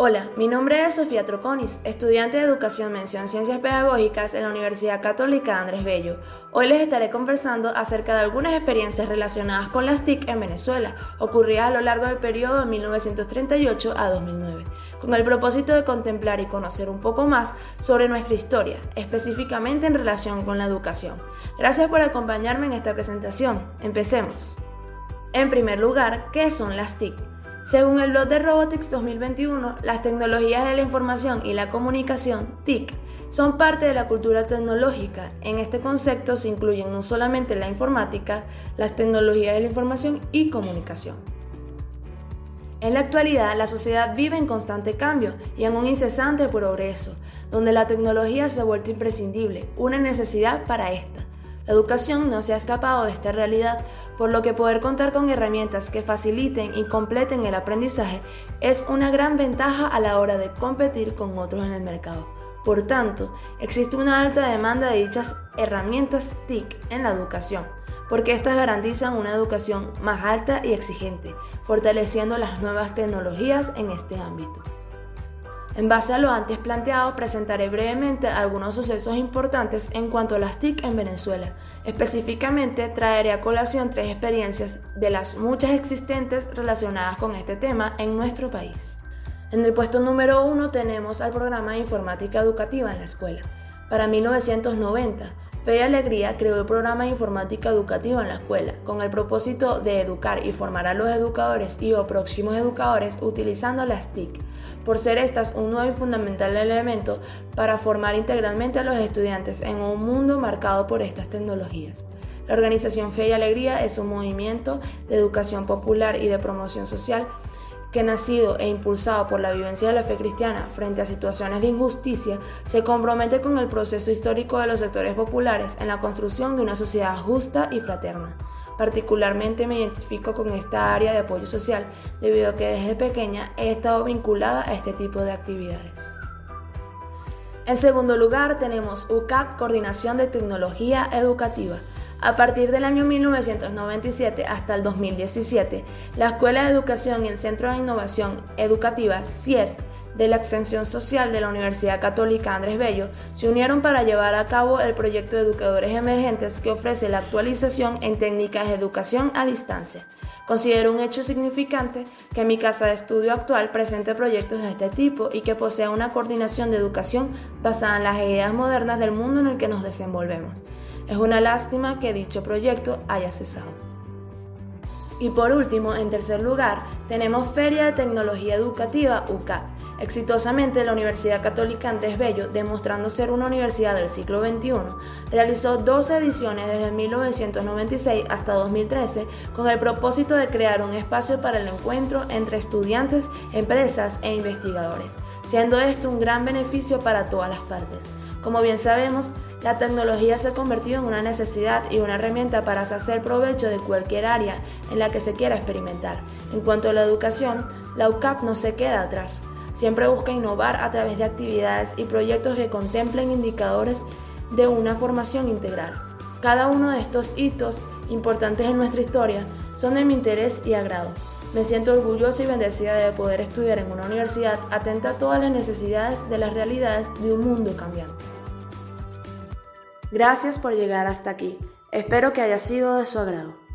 Hola, mi nombre es Sofía Troconis, estudiante de Educación Mención Ciencias Pedagógicas en la Universidad Católica Andrés Bello. Hoy les estaré conversando acerca de algunas experiencias relacionadas con las TIC en Venezuela, ocurridas a lo largo del periodo de 1938 a 2009, con el propósito de contemplar y conocer un poco más sobre nuestra historia, específicamente en relación con la educación. Gracias por acompañarme en esta presentación. Empecemos. En primer lugar, ¿qué son las TIC? Según el blog de Robotics 2021, las tecnologías de la información y la comunicación, TIC, son parte de la cultura tecnológica. En este concepto se incluyen no solamente la informática, las tecnologías de la información y comunicación. En la actualidad, la sociedad vive en constante cambio y en un incesante progreso, donde la tecnología se ha vuelto imprescindible, una necesidad para esta. La educación no se ha escapado de esta realidad, por lo que poder contar con herramientas que faciliten y completen el aprendizaje es una gran ventaja a la hora de competir con otros en el mercado. Por tanto, existe una alta demanda de dichas herramientas TIC en la educación, porque estas garantizan una educación más alta y exigente, fortaleciendo las nuevas tecnologías en este ámbito. En base a lo antes planteado, presentaré brevemente algunos sucesos importantes en cuanto a las TIC en Venezuela. Específicamente, traeré a colación tres experiencias de las muchas existentes relacionadas con este tema en nuestro país. En el puesto número uno tenemos al programa de informática educativa en la escuela. Para 1990, Fe y Alegría creó el programa de informática educativa en la escuela, con el propósito de educar y formar a los educadores y o próximos educadores utilizando las TIC, por ser estas un nuevo y fundamental elemento para formar integralmente a los estudiantes en un mundo marcado por estas tecnologías. La organización Fe y Alegría es un movimiento de educación popular y de promoción social que nacido e impulsado por la vivencia de la fe cristiana frente a situaciones de injusticia, se compromete con el proceso histórico de los sectores populares en la construcción de una sociedad justa y fraterna. Particularmente me identifico con esta área de apoyo social debido a que desde pequeña he estado vinculada a este tipo de actividades. En segundo lugar tenemos UCAP, Coordinación de Tecnología Educativa. A partir del año 1997 hasta el 2017, la Escuela de Educación y el Centro de Innovación Educativa, CIED, de la Extensión Social de la Universidad Católica Andrés Bello se unieron para llevar a cabo el proyecto de Educadores Emergentes que ofrece la actualización en técnicas de educación a distancia. Considero un hecho significante que mi casa de estudio actual presente proyectos de este tipo y que posea una coordinación de educación basada en las ideas modernas del mundo en el que nos desenvolvemos. Es una lástima que dicho proyecto haya cesado. Y por último, en tercer lugar, tenemos Feria de Tecnología Educativa UCAP. Exitosamente, la Universidad Católica Andrés Bello, demostrando ser una universidad del siglo XXI, realizó 12 ediciones desde 1996 hasta 2013 con el propósito de crear un espacio para el encuentro entre estudiantes, empresas e investigadores, siendo esto un gran beneficio para todas las partes. Como bien sabemos, la tecnología se ha convertido en una necesidad y una herramienta para hacer provecho de cualquier área en la que se quiera experimentar. En cuanto a la educación, la UCAP no se queda atrás. Siempre busca innovar a través de actividades y proyectos que contemplen indicadores de una formación integral. Cada uno de estos hitos importantes en nuestra historia son de mi interés y agrado. Me siento orgullosa y bendecida de poder estudiar en una universidad atenta a todas las necesidades de las realidades de un mundo cambiante. Gracias por llegar hasta aquí. Espero que haya sido de su agrado.